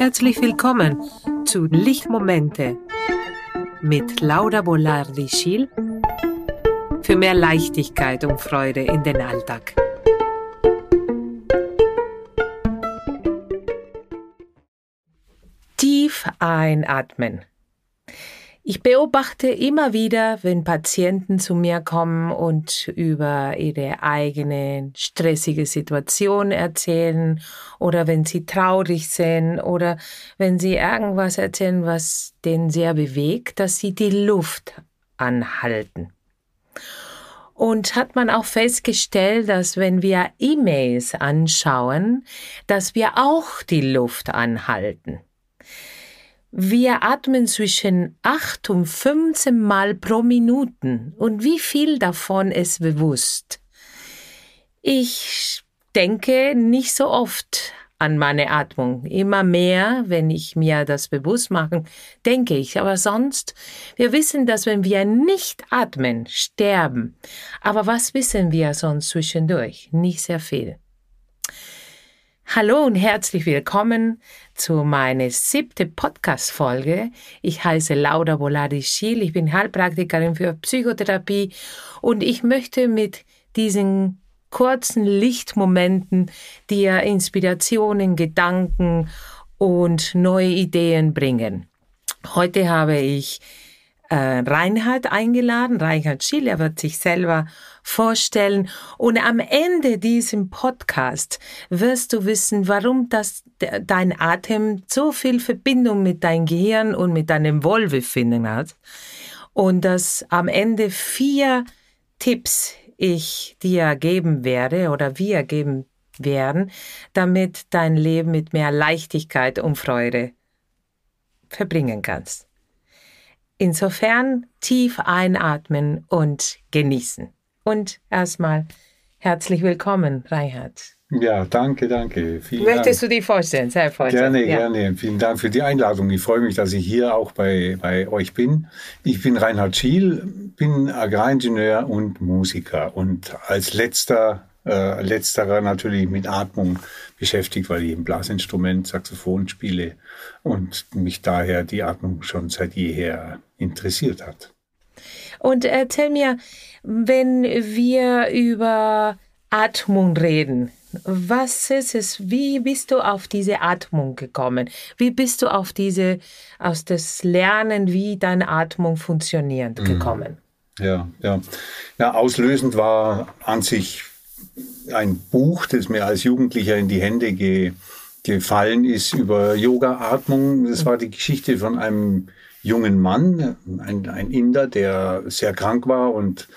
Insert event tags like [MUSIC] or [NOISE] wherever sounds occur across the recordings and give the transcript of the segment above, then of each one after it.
Herzlich willkommen zu Lichtmomente mit Laura Bolardi Schiel für mehr Leichtigkeit und Freude in den Alltag. Tief einatmen. Ich beobachte immer wieder, wenn Patienten zu mir kommen und über ihre eigene stressige Situation erzählen oder wenn sie traurig sind oder wenn sie irgendwas erzählen, was den sehr bewegt, dass sie die Luft anhalten. Und hat man auch festgestellt, dass wenn wir E-Mails anschauen, dass wir auch die Luft anhalten. Wir atmen zwischen 8 und 15 Mal pro Minuten. Und wie viel davon ist bewusst? Ich denke nicht so oft an meine Atmung. Immer mehr, wenn ich mir das bewusst mache, denke ich. Aber sonst, wir wissen, dass wenn wir nicht atmen, sterben. Aber was wissen wir sonst zwischendurch? Nicht sehr viel. Hallo und herzlich willkommen zu meiner siebten Podcast-Folge. Ich heiße Laura Boladi-Schiel, ich bin Heilpraktikerin für Psychotherapie und ich möchte mit diesen kurzen Lichtmomenten dir Inspirationen, Gedanken und neue Ideen bringen. Heute habe ich äh, Reinhard eingeladen, Reinhard Schiel, er wird sich selber vorstellen. Und am Ende diesem Podcast wirst du wissen, warum das, dein Atem so viel Verbindung mit deinem Gehirn und mit deinem Wohlbefinden hat. Und dass am Ende vier Tipps ich dir geben werde oder wir geben werden, damit dein Leben mit mehr Leichtigkeit und Freude verbringen kannst. Insofern tief einatmen und genießen. Und erstmal herzlich willkommen, Reinhard. Ja, danke, danke. Vielen Möchtest Dank. du dich vorstellen? Sehr vorstellen. Gerne, ja. gerne. Vielen Dank für die Einladung. Ich freue mich, dass ich hier auch bei, bei euch bin. Ich bin Reinhard Schiel, bin Agraringenieur und Musiker und als letzter, äh, letzterer natürlich mit Atmung beschäftigt, weil ich ein Blasinstrument, Saxophon spiele und mich daher die Atmung schon seit jeher interessiert hat. Und erzähl mir, wenn wir über Atmung reden, was ist es? Wie bist du auf diese Atmung gekommen? Wie bist du auf diese, aus das Lernen, wie deine Atmung funktioniert, mhm. gekommen? Ja, ja. Ja, auslösend war an sich ein Buch, das mir als Jugendlicher in die Hände ge, gefallen ist über Yoga-Atmung. Das war die Geschichte von einem jungen Mann, ein, ein Inder, der sehr krank war und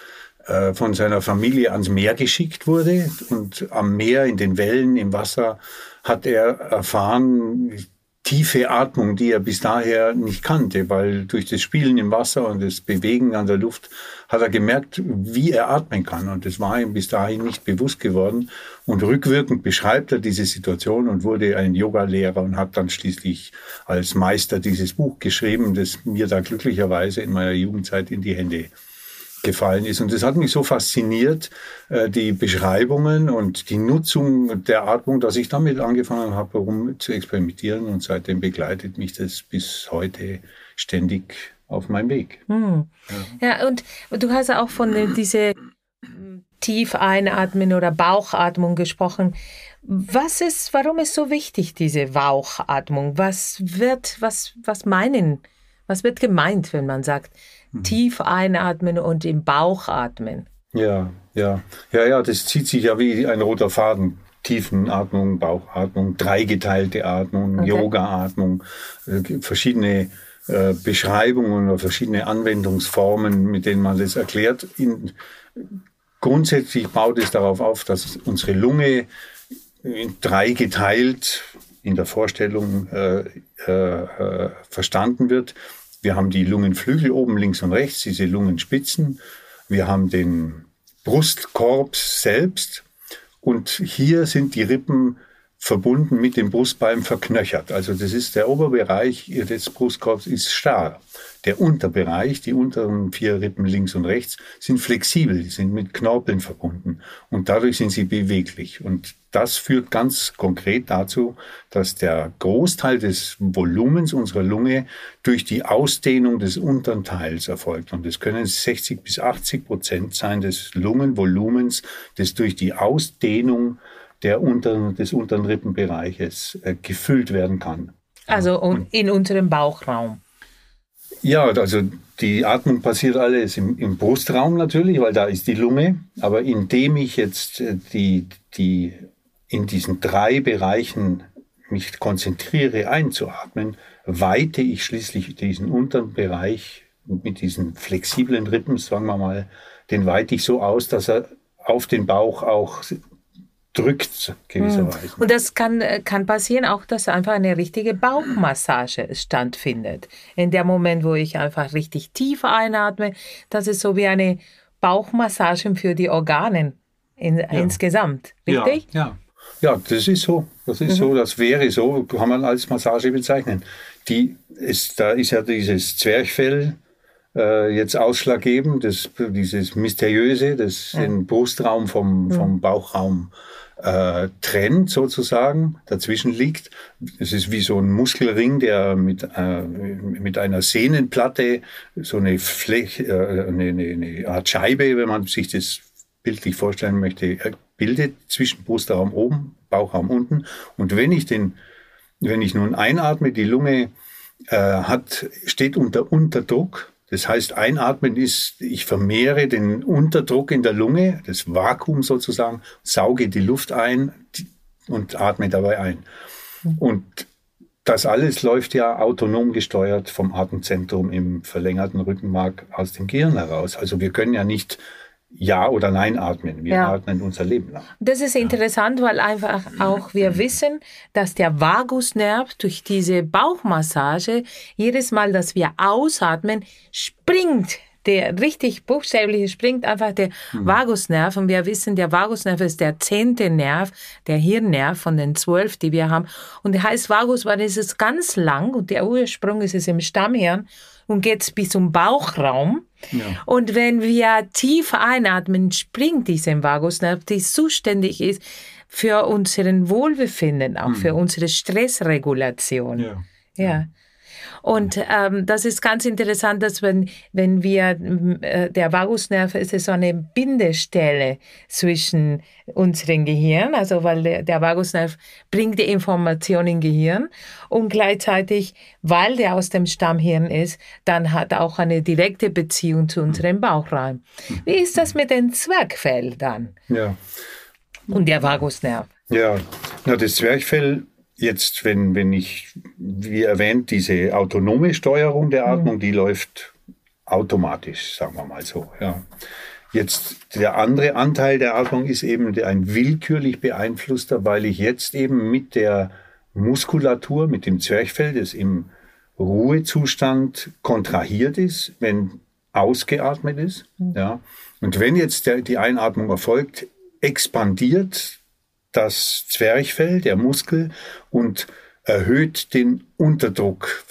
äh, von seiner Familie ans Meer geschickt wurde. Und am Meer, in den Wellen, im Wasser, hat er erfahren, tiefe Atmung, die er bis daher nicht kannte, weil durch das Spielen im Wasser und das Bewegen an der Luft hat er gemerkt, wie er atmen kann. Und das war ihm bis dahin nicht bewusst geworden. Und rückwirkend beschreibt er diese Situation und wurde ein Yoga-Lehrer und hat dann schließlich als Meister dieses Buch geschrieben, das mir da glücklicherweise in meiner Jugendzeit in die Hände gefallen ist. Und das hat mich so fasziniert, äh, die Beschreibungen und die Nutzung der Atmung, dass ich damit angefangen habe, herum zu experimentieren. Und seitdem begleitet mich das bis heute ständig auf meinem Weg. Hm. Ja. ja. und du hast auch von diese tief einatmen oder Bauchatmung gesprochen. Was ist, warum ist so wichtig, diese Bauchatmung? Was wird, was, was meinen, was wird gemeint, wenn man sagt, Mhm. Tief einatmen und im Bauch atmen. Ja, ja, ja, ja, das zieht sich ja wie ein roter Faden. Tiefenatmung, Bauchatmung, dreigeteilte Atmung, okay. Yoga-Atmung, äh, verschiedene äh, Beschreibungen oder verschiedene Anwendungsformen, mit denen man das erklärt. In, grundsätzlich baut es darauf auf, dass unsere Lunge in drei geteilt in der Vorstellung äh, äh, äh verstanden wird. Wir haben die Lungenflügel oben links und rechts, diese Lungenspitzen. Wir haben den Brustkorb selbst. Und hier sind die Rippen verbunden mit dem Brustbein verknöchert. Also das ist der Oberbereich des Brustkorbs ist starr. Der Unterbereich, die unteren vier Rippen links und rechts, sind flexibel, die sind mit Knorpeln verbunden und dadurch sind sie beweglich. Und das führt ganz konkret dazu, dass der Großteil des Volumens unserer Lunge durch die Ausdehnung des unteren Teils erfolgt. Und es können 60 bis 80 Prozent sein des Lungenvolumens, das durch die Ausdehnung der unteren, des unteren Rippenbereiches äh, gefüllt werden kann. Also in unserem Bauchraum. Ja, also die Atmung passiert alles im, im, Brustraum natürlich, weil da ist die Lunge. Aber indem ich jetzt äh, die, die in diesen drei Bereichen mich konzentriere einzuatmen, weite ich schließlich diesen unteren Bereich mit diesen flexiblen Rippen, sagen wir mal, den weite ich so aus, dass er auf den Bauch auch drückt gewisserweise. Hm. Und das kann, äh, kann passieren auch, dass einfach eine richtige Bauchmassage stattfindet. In dem Moment, wo ich einfach richtig tief einatme, das ist so wie eine Bauchmassage für die Organe in, ja. insgesamt. Richtig? Ja, ja. ja, das ist so. Das ist mhm. so, das wäre so, kann man als Massage bezeichnen. Die ist, da ist ja dieses Zwerchfell äh, jetzt ausschlaggebend, das, dieses Mysteriöse, das ja. den Brustraum vom, vom Bauchraum äh, trennt sozusagen, dazwischen liegt. Es ist wie so ein Muskelring, der mit, äh, mit einer Sehnenplatte so eine Fläche, äh, eine, eine, eine Art Scheibe, wenn man sich das bildlich vorstellen möchte, äh, bildet zwischen Brustraum oben, Bauchraum unten. Und wenn ich den, wenn ich nun einatme, die Lunge äh, hat, steht unter Unterdruck, das heißt, einatmen ist, ich vermehre den Unterdruck in der Lunge, das Vakuum sozusagen, sauge die Luft ein und atme dabei ein. Und das alles läuft ja autonom gesteuert vom Atemzentrum im verlängerten Rückenmark aus dem Gehirn heraus. Also wir können ja nicht ja oder Nein atmen. Wir ja. atmen unser Leben lang. Das ist interessant, weil einfach auch wir wissen, dass der Vagusnerv durch diese Bauchmassage jedes Mal, dass wir ausatmen, springt der richtig buchstäblich springt einfach der mhm. Vagusnerv und wir wissen, der Vagusnerv ist der zehnte Nerv, der Hirnnerv von den zwölf, die wir haben. Und der heißt Vagus, weil es ist ganz lang und der Ursprung ist es im Stammhirn und geht bis zum Bauchraum. Ja. Und wenn wir tief einatmen, springt dieser Vagusnerv, der zuständig ist für unseren Wohlbefinden, auch mhm. für unsere Stressregulation. Ja. ja. Und ähm, das ist ganz interessant, dass wenn, wenn wir, äh, der Vagusnerv ist so eine Bindestelle zwischen unserem Gehirn, also weil der, der Vagusnerv bringt die Information im Gehirn und gleichzeitig, weil der aus dem Stammhirn ist, dann hat auch eine direkte Beziehung zu unserem Bauchraum. Wie ist das mit dem Zwergfell dann? Ja. Und der Vagusnerv? Ja, na, das Zwerchfell Jetzt, wenn, wenn ich, wie erwähnt, diese autonome Steuerung der Atmung, mhm. die läuft automatisch, sagen wir mal so. Ja. Jetzt der andere Anteil der Atmung ist eben ein willkürlich beeinflusster, weil ich jetzt eben mit der Muskulatur, mit dem Zwerchfell, das im Ruhezustand kontrahiert ist, wenn ausgeatmet ist. Mhm. Ja. Und wenn jetzt der, die Einatmung erfolgt, expandiert das Zwerchfell, der Muskel, und erhöht den Unterdruck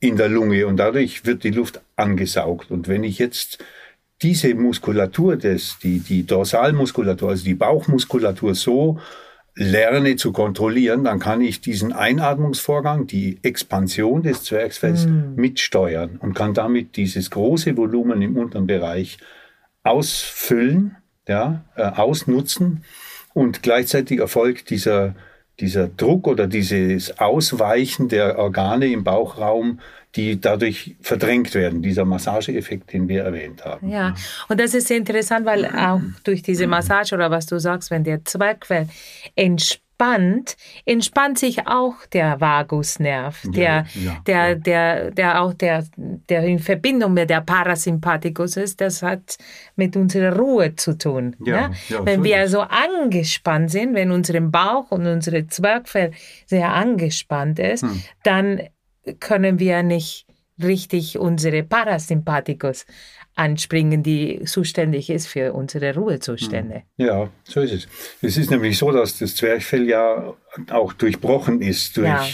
in der Lunge und dadurch wird die Luft angesaugt. Und wenn ich jetzt diese Muskulatur, des, die, die Dorsalmuskulatur, also die Bauchmuskulatur so lerne zu kontrollieren, dann kann ich diesen Einatmungsvorgang, die Expansion des Zwerchfells mm. mitsteuern und kann damit dieses große Volumen im unteren Bereich ausfüllen, ja, äh, ausnutzen und gleichzeitig erfolgt dieser, dieser Druck oder dieses Ausweichen der Organe im Bauchraum, die dadurch verdrängt werden, dieser Massageeffekt, den wir erwähnt haben. Ja, und das ist interessant, weil auch durch diese Massage oder was du sagst, wenn der Zwergfell entspannt, entspannt, entspannt sich auch der Vagusnerv, der, ja, ja, der, ja. der, der auch der, der in Verbindung mit der Parasympathikus ist. Das hat mit unserer Ruhe zu tun. Ne? wenn so wir also angespannt sind, wenn unser Bauch und unsere Zwergfell sehr angespannt ist, hm. dann können wir nicht richtig unsere Parasympathikus anspringen, die zuständig ist für unsere Ruhezustände. Hm. Ja, so ist es. Es ist nämlich so, dass das Zwerchfell ja auch durchbrochen ist durch ja.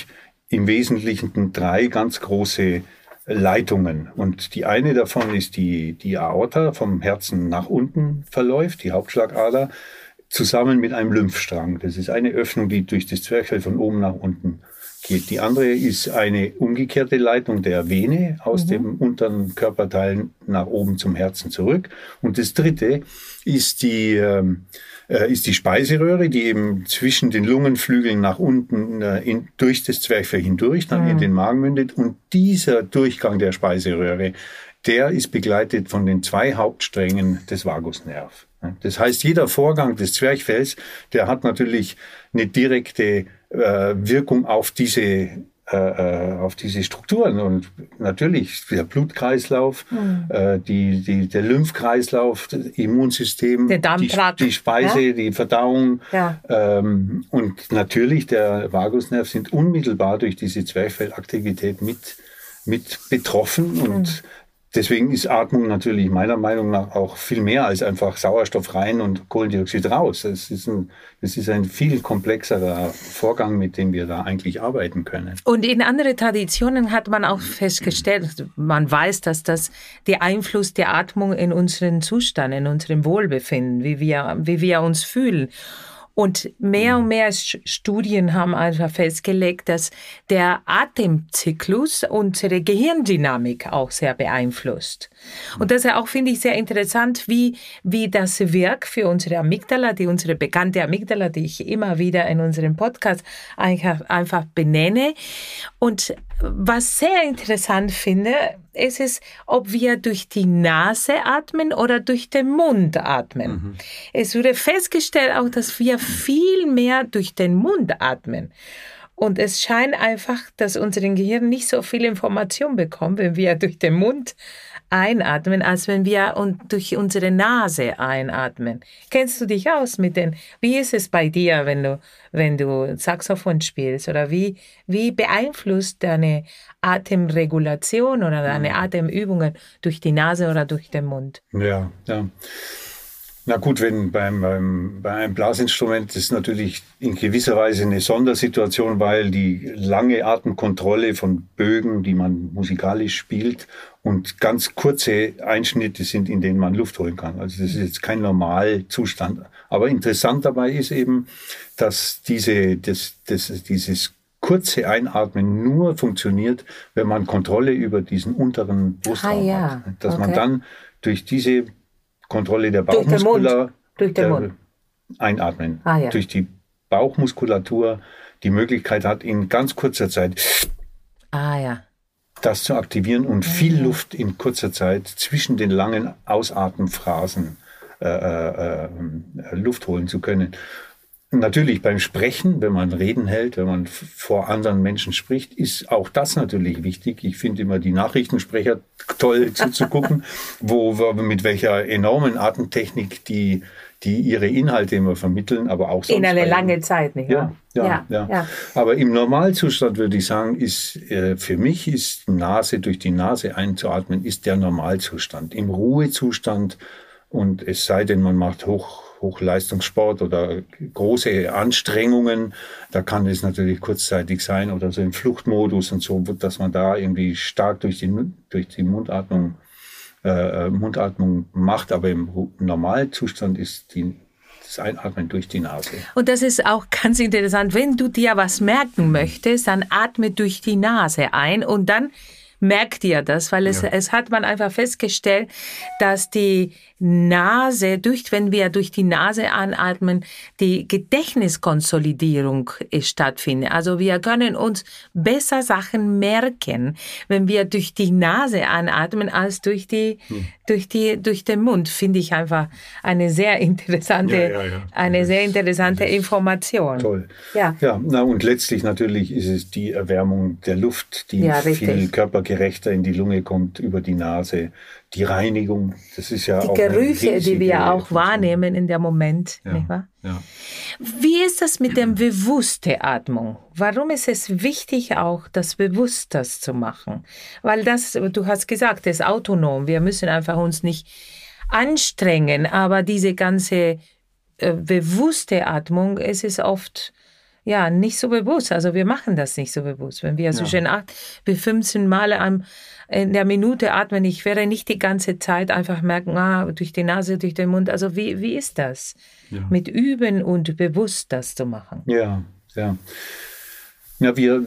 im Wesentlichen drei ganz große Leitungen. Und die eine davon ist die, die Aorta vom Herzen nach unten verläuft, die Hauptschlagader, zusammen mit einem Lymphstrang. Das ist eine Öffnung, die durch das Zwerchfell von oben nach unten geht. Die andere ist eine umgekehrte Leitung der Vene aus mhm. dem unteren Körperteil nach oben zum Herzen zurück. Und das dritte ist die, ähm, äh, ist die Speiseröhre, die eben zwischen den Lungenflügeln nach unten äh, in, durch das Zwerchfell hindurch dann mhm. in den Magen mündet. Und dieser Durchgang der Speiseröhre, der ist begleitet von den zwei Hauptsträngen des Vagusnerv. Das heißt, jeder Vorgang des Zwerchfells, der hat natürlich eine direkte äh, Wirkung auf diese äh, äh, auf diese Strukturen und natürlich der Blutkreislauf, mhm. die, die, der Lymphkreislauf, das Immunsystem, die, die, Speise, ja? die Verdauung ja. ähm, und natürlich der Vagusnerv sind unmittelbar durch diese Zwerchfellaktivität mit, mit betroffen mhm. und Deswegen ist Atmung natürlich meiner Meinung nach auch viel mehr als einfach Sauerstoff rein und Kohlendioxid raus. Es ist ein, es ist ein viel komplexerer Vorgang, mit dem wir da eigentlich arbeiten können. Und in anderen Traditionen hat man auch festgestellt, man weiß, dass das der Einfluss der Atmung in unseren Zustand, in unserem Wohlbefinden, wie wir, wie wir uns fühlen. Und mehr und mhm. mehr Studien haben einfach festgelegt, dass der Atemzyklus unsere Gehirndynamik auch sehr beeinflusst. Und das ist auch, finde ich, sehr interessant, wie, wie das wirkt für unsere Amygdala, die unsere bekannte Amygdala, die ich immer wieder in unserem Podcast einfach, einfach benenne. Und was sehr interessant finde, ist es, ob wir durch die Nase atmen oder durch den Mund atmen. Mhm. Es wurde festgestellt auch, dass wir viel mehr durch den Mund atmen. Und es scheint einfach, dass unser Gehirn nicht so viel Information bekommt, wenn wir durch den Mund einatmen, als wenn wir durch unsere Nase einatmen. Kennst du dich aus mit den, wie ist es bei dir, wenn du, wenn du Saxophon spielst oder wie, wie beeinflusst deine Atemregulation oder deine mhm. Atemübungen durch die Nase oder durch den Mund? Ja, ja. Na gut, wenn beim, beim, bei einem Blasinstrument ist natürlich in gewisser Weise eine Sondersituation, weil die lange Atemkontrolle von Bögen, die man musikalisch spielt, und ganz kurze Einschnitte sind, in denen man Luft holen kann. Also das ist jetzt kein Normalzustand. Aber interessant dabei ist eben, dass diese, das, das, dieses kurze Einatmen nur funktioniert, wenn man Kontrolle über diesen unteren Brustraum ah, ja. hat. Dass okay. man dann durch diese Kontrolle der Bauchmuskulatur. Durch den Mund. Einatmen. Ah, ja. Durch die Bauchmuskulatur die Möglichkeit hat, in ganz kurzer Zeit ah, ja. das zu aktivieren und viel mhm. Luft in kurzer Zeit zwischen den langen Ausatemphrasen äh, äh, äh, Luft holen zu können. Natürlich beim Sprechen, wenn man Reden hält, wenn man vor anderen Menschen spricht, ist auch das natürlich wichtig. Ich finde immer die Nachrichtensprecher toll zuzugucken, [LAUGHS] wo, mit welcher enormen Atemtechnik die die ihre Inhalte immer vermitteln, aber auch sonst. In eine lange Zeit, nicht wahr? Ja, ja, ja, ja, Aber im Normalzustand würde ich sagen, ist äh, für mich ist Nase durch die Nase einzuatmen, ist der Normalzustand. Im Ruhezustand und es sei denn, man macht hoch Hochleistungssport oder große Anstrengungen, da kann es natürlich kurzzeitig sein oder so im Fluchtmodus und so, dass man da irgendwie stark durch die, durch die Mundatmung, äh, Mundatmung macht, aber im Normalzustand ist die, das Einatmen durch die Nase. Und das ist auch ganz interessant. Wenn du dir was merken möchtest, dann atme durch die Nase ein und dann merkt ihr das, weil es, ja. es hat man einfach festgestellt, dass die Nase, durch, wenn wir durch die Nase anatmen, die Gedächtniskonsolidierung stattfindet. Also wir können uns besser Sachen merken, wenn wir durch die Nase anatmen, als durch die, hm. durch die, durch den Mund. Finde ich einfach eine sehr interessante, ja, ja, eine sehr interessante Information. Toll. Ja. Ja, na, und letztlich natürlich ist es die Erwärmung der Luft, die viel Körperchemie gerechter in die Lunge kommt über die Nase. Die Reinigung, das ist ja die auch. Gerüche, die wir auch wahrnehmen in dem Moment, ja, nicht wahr? Ja. Wie ist das mit der bewussten Atmung? Warum ist es wichtig, auch das bewusst das zu machen? Weil das, du hast gesagt, das ist autonom. Wir müssen einfach uns nicht anstrengen, aber diese ganze äh, bewusste Atmung, es ist oft ja nicht so bewusst. Also wir machen das nicht so bewusst. Wenn wir ja. zwischen acht bis 15 Male am, in der Minute atmen, ich werde nicht die ganze Zeit einfach merken, ah, durch die Nase, durch den Mund. Also wie, wie ist das? Ja. Mit Üben und bewusst das zu machen. Ja, ja. Ja, wir,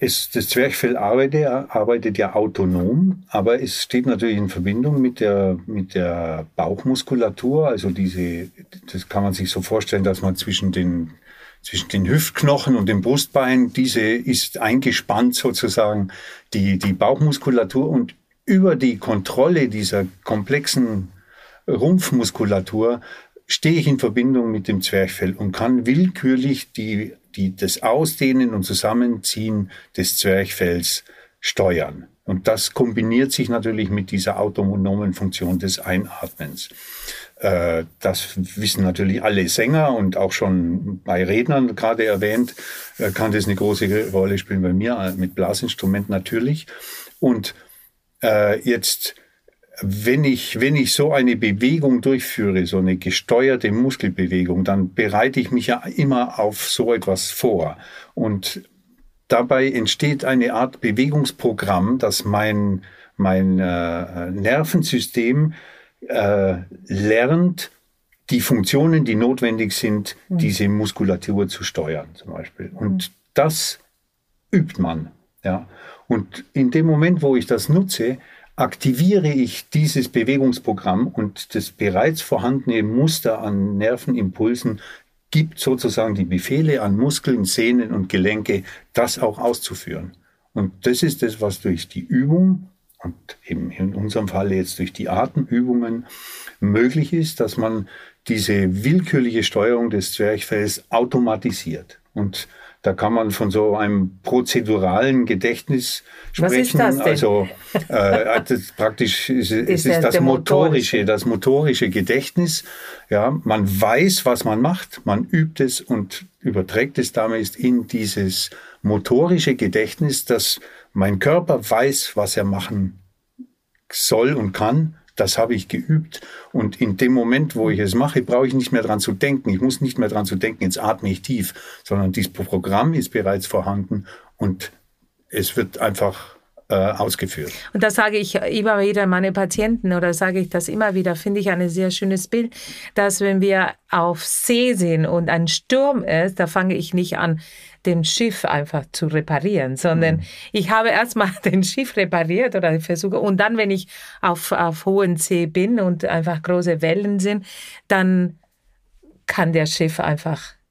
es, das Zwerchfell arbeitet, arbeitet ja autonom, aber es steht natürlich in Verbindung mit der, mit der Bauchmuskulatur. Also diese, das kann man sich so vorstellen, dass man zwischen den, zwischen den Hüftknochen und dem Brustbein, diese ist eingespannt sozusagen, die, die Bauchmuskulatur und über die Kontrolle dieser komplexen Rumpfmuskulatur stehe ich in Verbindung mit dem Zwerchfell und kann willkürlich die die das Ausdehnen und Zusammenziehen des Zwerchfells steuern. Und das kombiniert sich natürlich mit dieser autonomen Funktion des Einatmens. Äh, das wissen natürlich alle Sänger und auch schon bei Rednern gerade erwähnt, äh, kann das eine große Rolle spielen bei mir äh, mit Blasinstrument natürlich. Und jetzt wenn ich, wenn ich so eine Bewegung durchführe, so eine gesteuerte Muskelbewegung, dann bereite ich mich ja immer auf so etwas vor. Und dabei entsteht eine Art Bewegungsprogramm, das mein, mein Nervensystem äh, lernt, die Funktionen, die notwendig sind, mhm. diese Muskulatur zu steuern, zum Beispiel. Und mhm. das übt man. Ja. Und in dem Moment, wo ich das nutze, aktiviere ich dieses Bewegungsprogramm und das bereits vorhandene Muster an Nervenimpulsen gibt sozusagen die Befehle an Muskeln, Sehnen und Gelenke, das auch auszuführen. Und das ist das, was durch die Übung und eben in unserem Fall jetzt durch die Atemübungen möglich ist, dass man diese willkürliche Steuerung des Zwerchfells automatisiert. Und da kann man von so einem prozeduralen Gedächtnis sprechen. Was ist das denn? Also äh, das praktisch ist, ist es ist das motorische, das motorische Gedächtnis. Ja, man weiß, was man macht, man übt es und überträgt es damit in dieses motorische Gedächtnis, dass mein Körper weiß, was er machen soll und kann das habe ich geübt. Und in dem Moment, wo ich es mache, brauche ich nicht mehr dran zu denken. Ich muss nicht mehr dran zu denken, jetzt atme ich tief, sondern dieses Programm ist bereits vorhanden und es wird einfach ausgeführt. Und das sage ich immer wieder meine Patienten oder sage ich das immer wieder, finde ich ein sehr schönes Bild, dass wenn wir auf See sind und ein Sturm ist, da fange ich nicht an, dem Schiff einfach zu reparieren, sondern mhm. ich habe erstmal [LAUGHS] den Schiff repariert oder versuche und dann, wenn ich auf, auf hohen See bin und einfach große Wellen sind, dann kann der Schiff einfach äh,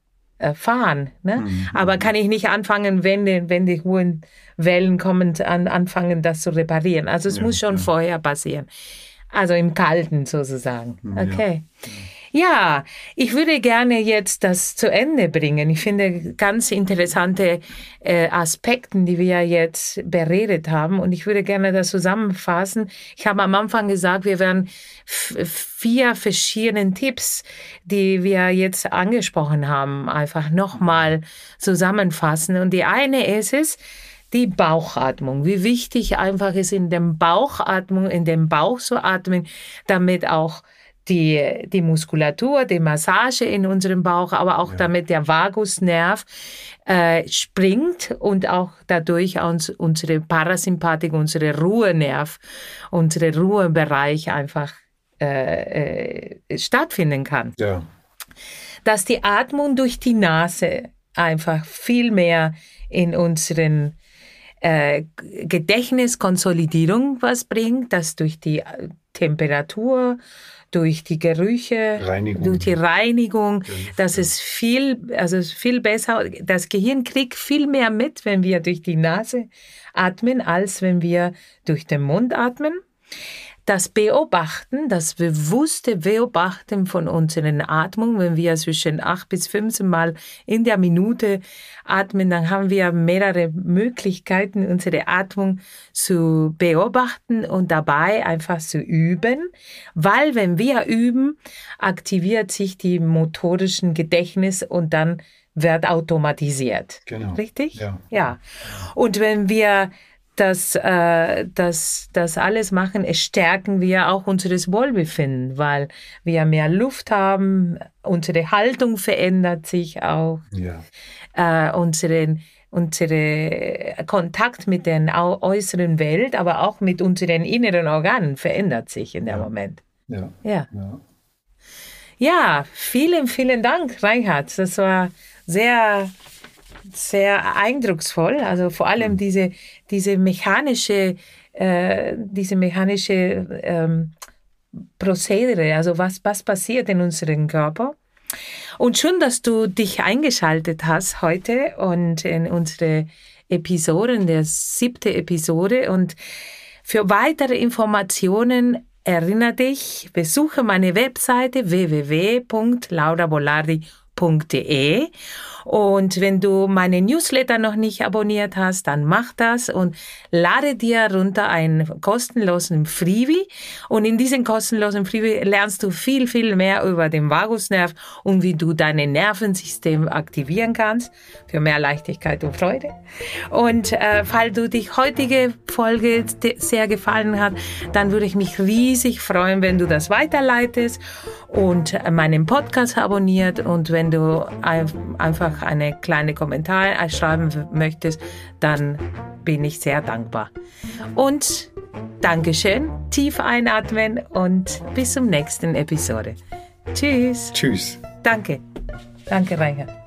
fahren. Ne? Mhm. Aber kann ich nicht anfangen, wenn die, wenn die hohen Wellen kommen, an, anfangen, das zu reparieren. Also es ja, muss schon ja. vorher passieren. Also im Kalten sozusagen. Okay. Ja. Ja, ich würde gerne jetzt das zu Ende bringen. Ich finde ganz interessante äh, Aspekte, die wir jetzt beredet haben. Und ich würde gerne das zusammenfassen. Ich habe am Anfang gesagt, wir werden vier verschiedene Tipps, die wir jetzt angesprochen haben, einfach nochmal zusammenfassen. Und die eine ist es, die Bauchatmung. Wie wichtig einfach ist in dem Bauchatmung, in dem Bauch zu atmen, damit auch die, die Muskulatur, die Massage in unserem Bauch, aber auch ja. damit der Vagusnerv äh, springt und auch dadurch uns, unsere Parasympathik, unsere Ruhenerv, unsere Ruhebereich einfach äh, äh, stattfinden kann. Ja. Dass die Atmung durch die Nase einfach viel mehr in unseren äh, Gedächtniskonsolidierung was bringt, dass durch die äh, Temperatur, durch die Gerüche, Reinigung. durch die Reinigung, das ist viel, also viel besser. Das Gehirn kriegt viel mehr mit, wenn wir durch die Nase atmen, als wenn wir durch den Mund atmen. Das Beobachten, das bewusste Beobachten von unseren Atmung, wenn wir zwischen acht bis 15 Mal in der Minute atmen, dann haben wir mehrere Möglichkeiten, unsere Atmung zu beobachten und dabei einfach zu üben, weil wenn wir üben, aktiviert sich die motorischen Gedächtnis und dann wird automatisiert. Genau. Richtig? Ja. ja. Und wenn wir das, äh, das, das alles machen, stärken wir auch unseres Wohlbefinden, weil wir mehr Luft haben, unsere Haltung verändert sich auch, Ja. äh, unseren, unsere Kontakt mit der äußeren Welt, aber auch mit unseren inneren Organen verändert sich in dem Ja. Moment. Ja. Ja. ja. Ja, vielen, vielen Dank, Reinhard. Das war sehr, sehr eindrucksvoll. Also vor allem diese, diese mechanische, äh, diese mechanische ähm, Prozedere, also was, was passiert in unserem Körper. Und schön, dass du dich eingeschaltet hast heute und in unsere Episode, in der siebte Episode. Und für weitere Informationen erinnere dich, besuche meine Webseite www.laurabolardi.de und wenn du meine Newsletter noch nicht abonniert hast, dann mach das und lade dir runter einen kostenlosen Freebie. Und in diesem kostenlosen Freebie lernst du viel, viel mehr über den Vagusnerv und wie du dein Nervensystem aktivieren kannst für mehr Leichtigkeit und Freude. Und äh, falls du dich heutige Folge sehr gefallen hat, dann würde ich mich riesig freuen, wenn du das weiterleitest und meinen Podcast abonniert und wenn du einfach eine kleine Kommentar schreiben möchtest, dann bin ich sehr dankbar. Und Dankeschön, tief einatmen und bis zum nächsten Episode. Tschüss. Tschüss. Danke. Danke, Reinhard.